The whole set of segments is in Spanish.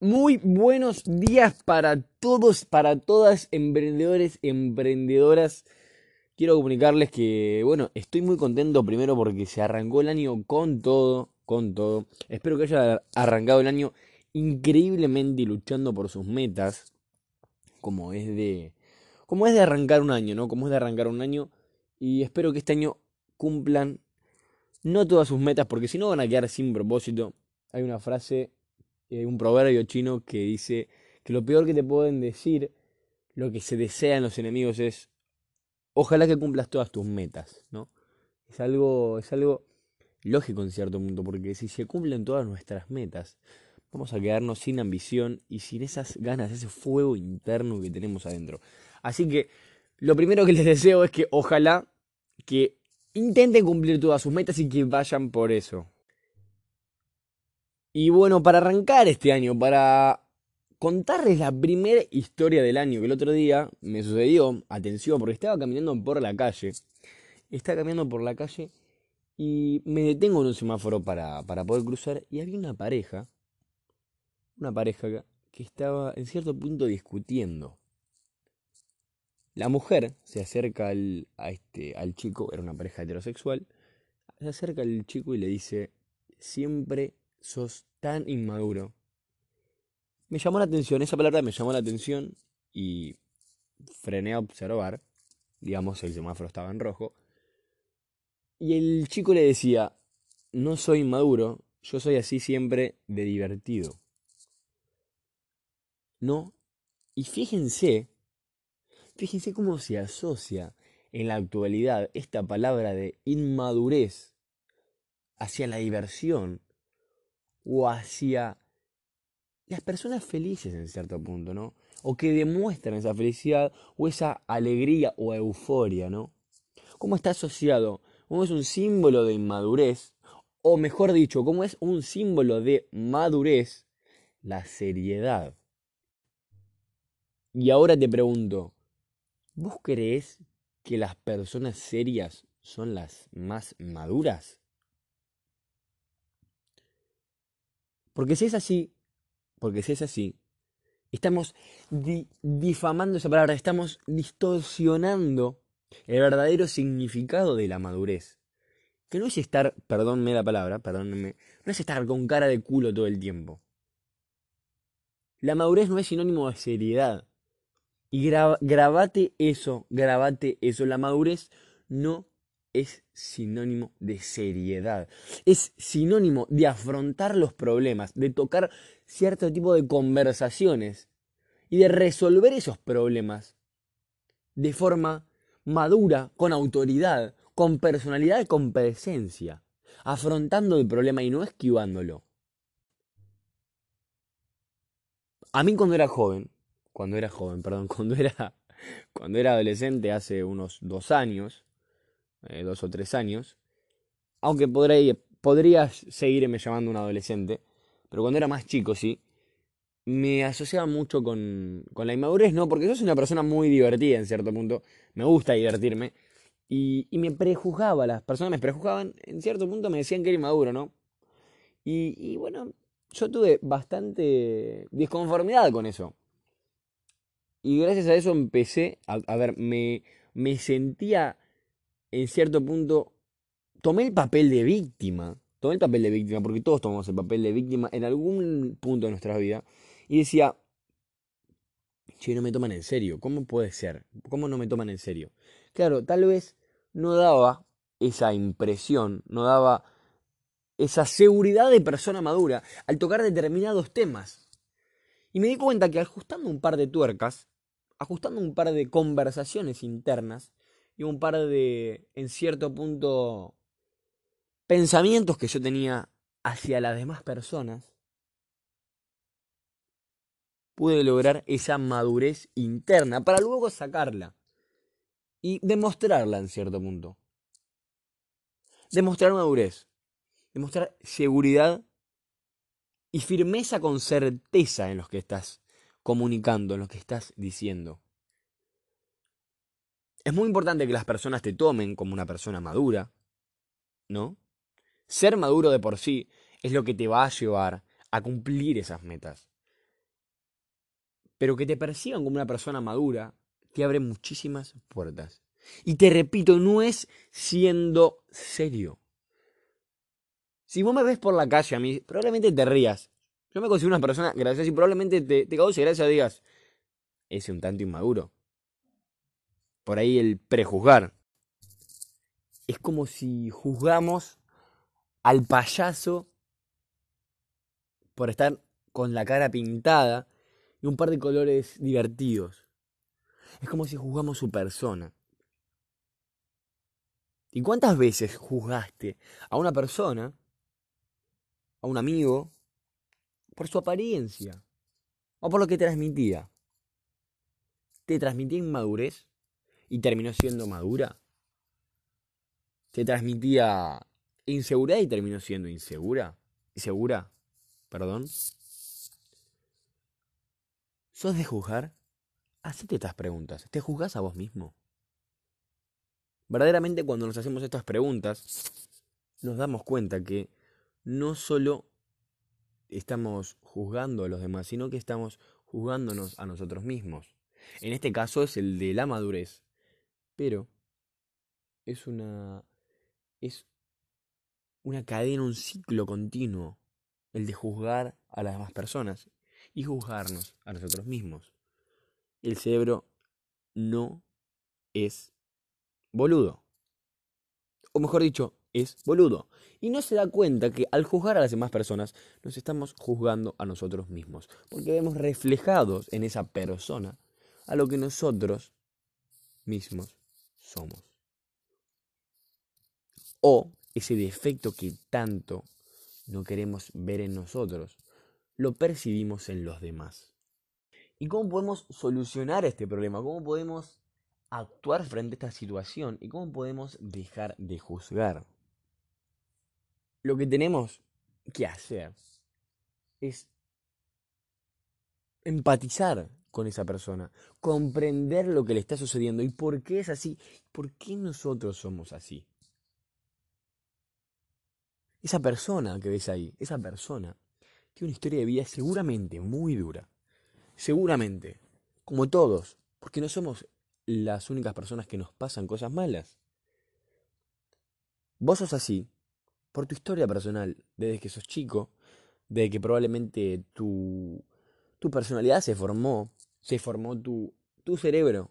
Muy buenos días para todos, para todas, emprendedores, emprendedoras. Quiero comunicarles que, bueno, estoy muy contento primero porque se arrancó el año con todo, con todo. Espero que haya arrancado el año increíblemente luchando por sus metas, como es de, como es de arrancar un año, ¿no? Como es de arrancar un año. Y espero que este año cumplan no todas sus metas, porque si no van a quedar sin propósito. Hay una frase hay un proverbio chino que dice que lo peor que te pueden decir, lo que se desean los enemigos es, ojalá que cumplas todas tus metas, ¿no? Es algo, es algo lógico en cierto punto, porque si se cumplen todas nuestras metas, vamos a quedarnos sin ambición y sin esas ganas, ese fuego interno que tenemos adentro. Así que lo primero que les deseo es que ojalá que intenten cumplir todas sus metas y que vayan por eso. Y bueno, para arrancar este año, para contarles la primera historia del año que el otro día me sucedió, atención, porque estaba caminando por la calle, estaba caminando por la calle y me detengo en un semáforo para, para poder cruzar y había una pareja, una pareja que estaba en cierto punto discutiendo. La mujer se acerca al, este, al chico, era una pareja heterosexual, se acerca al chico y le dice, siempre sos tan inmaduro. Me llamó la atención, esa palabra me llamó la atención y frené a observar. Digamos, el semáforo estaba en rojo. Y el chico le decía, no soy inmaduro, yo soy así siempre de divertido. ¿No? Y fíjense, fíjense cómo se asocia en la actualidad esta palabra de inmadurez hacia la diversión o hacia las personas felices en cierto punto, ¿no? O que demuestran esa felicidad o esa alegría o euforia, ¿no? ¿Cómo está asociado? ¿Cómo es un símbolo de inmadurez? O mejor dicho, ¿cómo es un símbolo de madurez? La seriedad. Y ahora te pregunto, ¿vos crees que las personas serias son las más maduras? Porque si es así, porque si es así, estamos difamando esa palabra, estamos distorsionando el verdadero significado de la madurez. Que no es estar, perdónme la palabra, perdónenme, no es estar con cara de culo todo el tiempo. La madurez no es sinónimo de seriedad. Y grabate eso, grabate eso. La madurez no es sinónimo de seriedad, es sinónimo de afrontar los problemas, de tocar cierto tipo de conversaciones y de resolver esos problemas de forma madura, con autoridad, con personalidad, con presencia, afrontando el problema y no esquivándolo. A mí cuando era joven, cuando era joven, perdón, cuando era, cuando era adolescente hace unos dos años, eh, dos o tres años. Aunque podría, podría seguirme llamando un adolescente, pero cuando era más chico, sí, me asociaba mucho con, con la inmadurez, ¿no? Porque yo soy una persona muy divertida en cierto punto, me gusta divertirme, y, y me prejuzgaba, las personas me prejuzgaban, en cierto punto me decían que era inmaduro, ¿no? Y, y bueno, yo tuve bastante disconformidad con eso. Y gracias a eso empecé a, a ver, me, me sentía en cierto punto, tomé el papel de víctima. Tomé el papel de víctima, porque todos tomamos el papel de víctima en algún punto de nuestra vida. Y decía, che, no me toman en serio. ¿Cómo puede ser? ¿Cómo no me toman en serio? Claro, tal vez no daba esa impresión, no daba esa seguridad de persona madura al tocar determinados temas. Y me di cuenta que ajustando un par de tuercas, ajustando un par de conversaciones internas, y un par de, en cierto punto, pensamientos que yo tenía hacia las demás personas, pude lograr esa madurez interna para luego sacarla y demostrarla en cierto punto. Demostrar madurez, demostrar seguridad y firmeza con certeza en lo que estás comunicando, en lo que estás diciendo. Es muy importante que las personas te tomen como una persona madura, ¿no? Ser maduro de por sí es lo que te va a llevar a cumplir esas metas. Pero que te perciban como una persona madura te abre muchísimas puertas. Y te repito, no es siendo serio. Si vos me ves por la calle a mí, probablemente te rías. Yo me considero una persona graciosa y probablemente te, te cause gracia digas, ese un tanto inmaduro. Por ahí el prejuzgar. Es como si juzgamos al payaso por estar con la cara pintada y un par de colores divertidos. Es como si juzgamos su persona. ¿Y cuántas veces juzgaste a una persona a un amigo por su apariencia o por lo que transmitía. ¿Te transmitía inmadurez y terminó siendo madura? ¿Te transmitía inseguridad y terminó siendo insegura? ¿Insegura? Perdón. ¿Sos de juzgar? Hacete estas preguntas. ¿Te juzgas a vos mismo? Verdaderamente cuando nos hacemos estas preguntas, nos damos cuenta que no solo estamos juzgando a los demás, sino que estamos juzgándonos a nosotros mismos. En este caso es el de la madurez. Pero es una es una cadena, un ciclo continuo el de juzgar a las demás personas y juzgarnos a nosotros mismos. El cerebro no es boludo. O mejor dicho, es boludo. Y no se da cuenta que al juzgar a las demás personas nos estamos juzgando a nosotros mismos. Porque vemos reflejados en esa persona a lo que nosotros mismos somos. O ese defecto que tanto no queremos ver en nosotros, lo percibimos en los demás. ¿Y cómo podemos solucionar este problema? ¿Cómo podemos actuar frente a esta situación? ¿Y cómo podemos dejar de juzgar? lo que tenemos que hacer es empatizar con esa persona, comprender lo que le está sucediendo y por qué es así, por qué nosotros somos así. Esa persona que ves ahí, esa persona, tiene una historia de vida seguramente muy dura. Seguramente, como todos, porque no somos las únicas personas que nos pasan cosas malas. Vos sos así por tu historia personal, desde que sos chico, desde que probablemente tu, tu personalidad se formó, se formó tu, tu cerebro.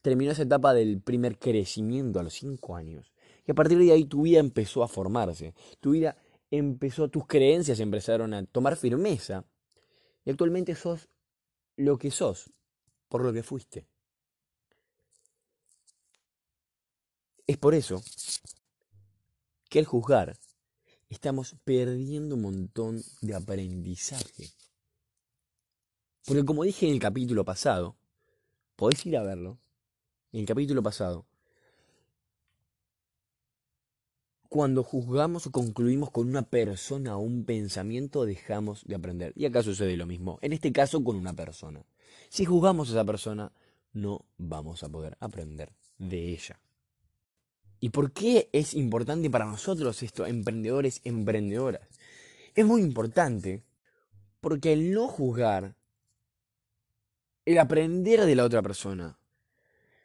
Terminó esa etapa del primer crecimiento a los 5 años. Y a partir de ahí tu vida empezó a formarse. Tu vida empezó, tus creencias empezaron a tomar firmeza. Y actualmente sos lo que sos, por lo que fuiste. Es por eso que al juzgar estamos perdiendo un montón de aprendizaje. Porque como dije en el capítulo pasado, podés ir a verlo, en el capítulo pasado, cuando juzgamos o concluimos con una persona o un pensamiento, dejamos de aprender. Y acá sucede lo mismo, en este caso con una persona. Si juzgamos a esa persona, no vamos a poder aprender de ella. ¿Y por qué es importante para nosotros esto, emprendedores, emprendedoras? Es muy importante porque el no juzgar, el aprender de la otra persona.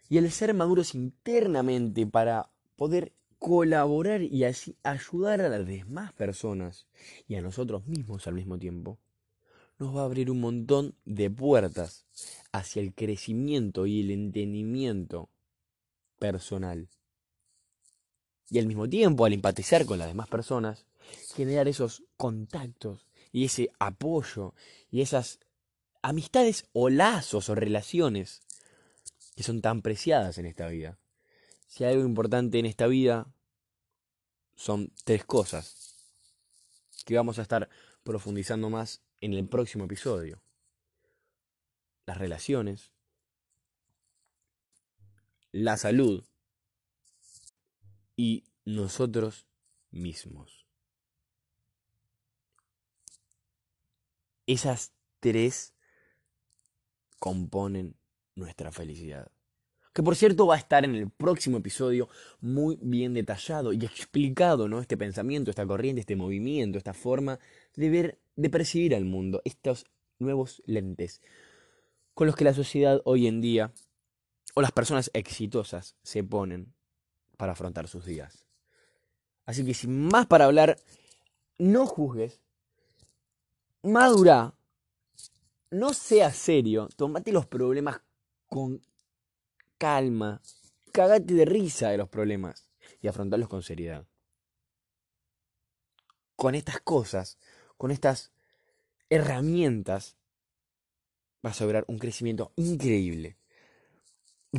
Y el ser maduros internamente para poder colaborar y así ayudar a las demás personas y a nosotros mismos al mismo tiempo, nos va a abrir un montón de puertas hacia el crecimiento y el entendimiento personal. Y al mismo tiempo, al empatizar con las demás personas, generar esos contactos y ese apoyo y esas amistades o lazos o relaciones que son tan preciadas en esta vida. Si hay algo importante en esta vida, son tres cosas que vamos a estar profundizando más en el próximo episodio. Las relaciones, la salud y nosotros mismos. Esas tres componen nuestra felicidad. Que por cierto va a estar en el próximo episodio muy bien detallado y explicado, ¿no? Este pensamiento, esta corriente, este movimiento, esta forma de ver, de percibir al mundo, estos nuevos lentes. con los que la sociedad hoy en día o las personas exitosas se ponen para afrontar sus días. Así que sin más para hablar, no juzgues, madura, no seas serio, tomate los problemas con calma, cagate de risa de los problemas y afrontarlos con seriedad. Con estas cosas, con estas herramientas, vas a lograr un crecimiento increíble.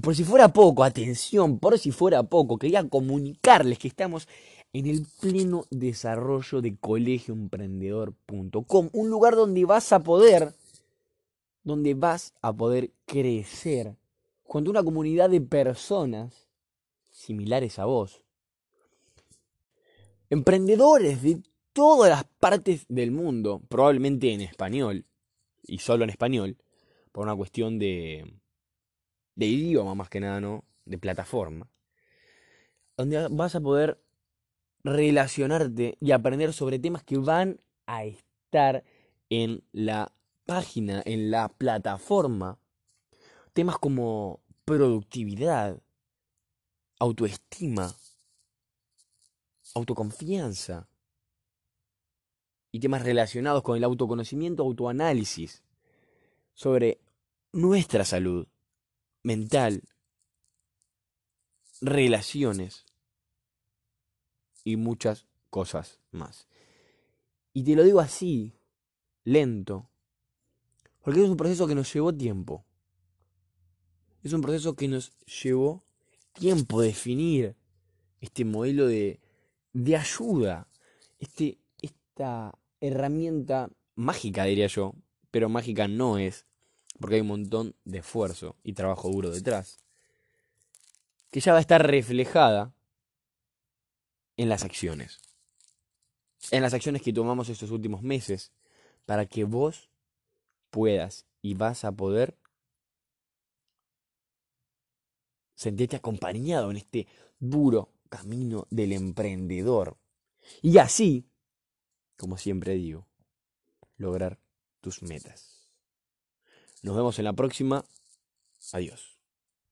Por si fuera poco, atención, por si fuera poco, quería comunicarles que estamos en el pleno desarrollo de colegioemprendedor.com, un lugar donde vas a poder, donde vas a poder crecer junto a una comunidad de personas similares a vos. Emprendedores de todas las partes del mundo, probablemente en español, y solo en español, por una cuestión de, de idioma más que nada, ¿no? De plataforma. Donde vas a poder relacionarte y aprender sobre temas que van a estar en la página, en la plataforma. Temas como productividad, autoestima, autoconfianza y temas relacionados con el autoconocimiento, autoanálisis, sobre nuestra salud mental, relaciones y muchas cosas más. Y te lo digo así, lento, porque es un proceso que nos llevó tiempo. Es un proceso que nos llevó tiempo definir este modelo de, de ayuda, este, esta herramienta mágica, diría yo, pero mágica no es, porque hay un montón de esfuerzo y trabajo duro detrás, que ya va a estar reflejada en las acciones. En las acciones que tomamos estos últimos meses para que vos puedas y vas a poder sentirte acompañado en este duro camino del emprendedor. Y así, como siempre digo, lograr tus metas. Nos vemos en la próxima. Adiós.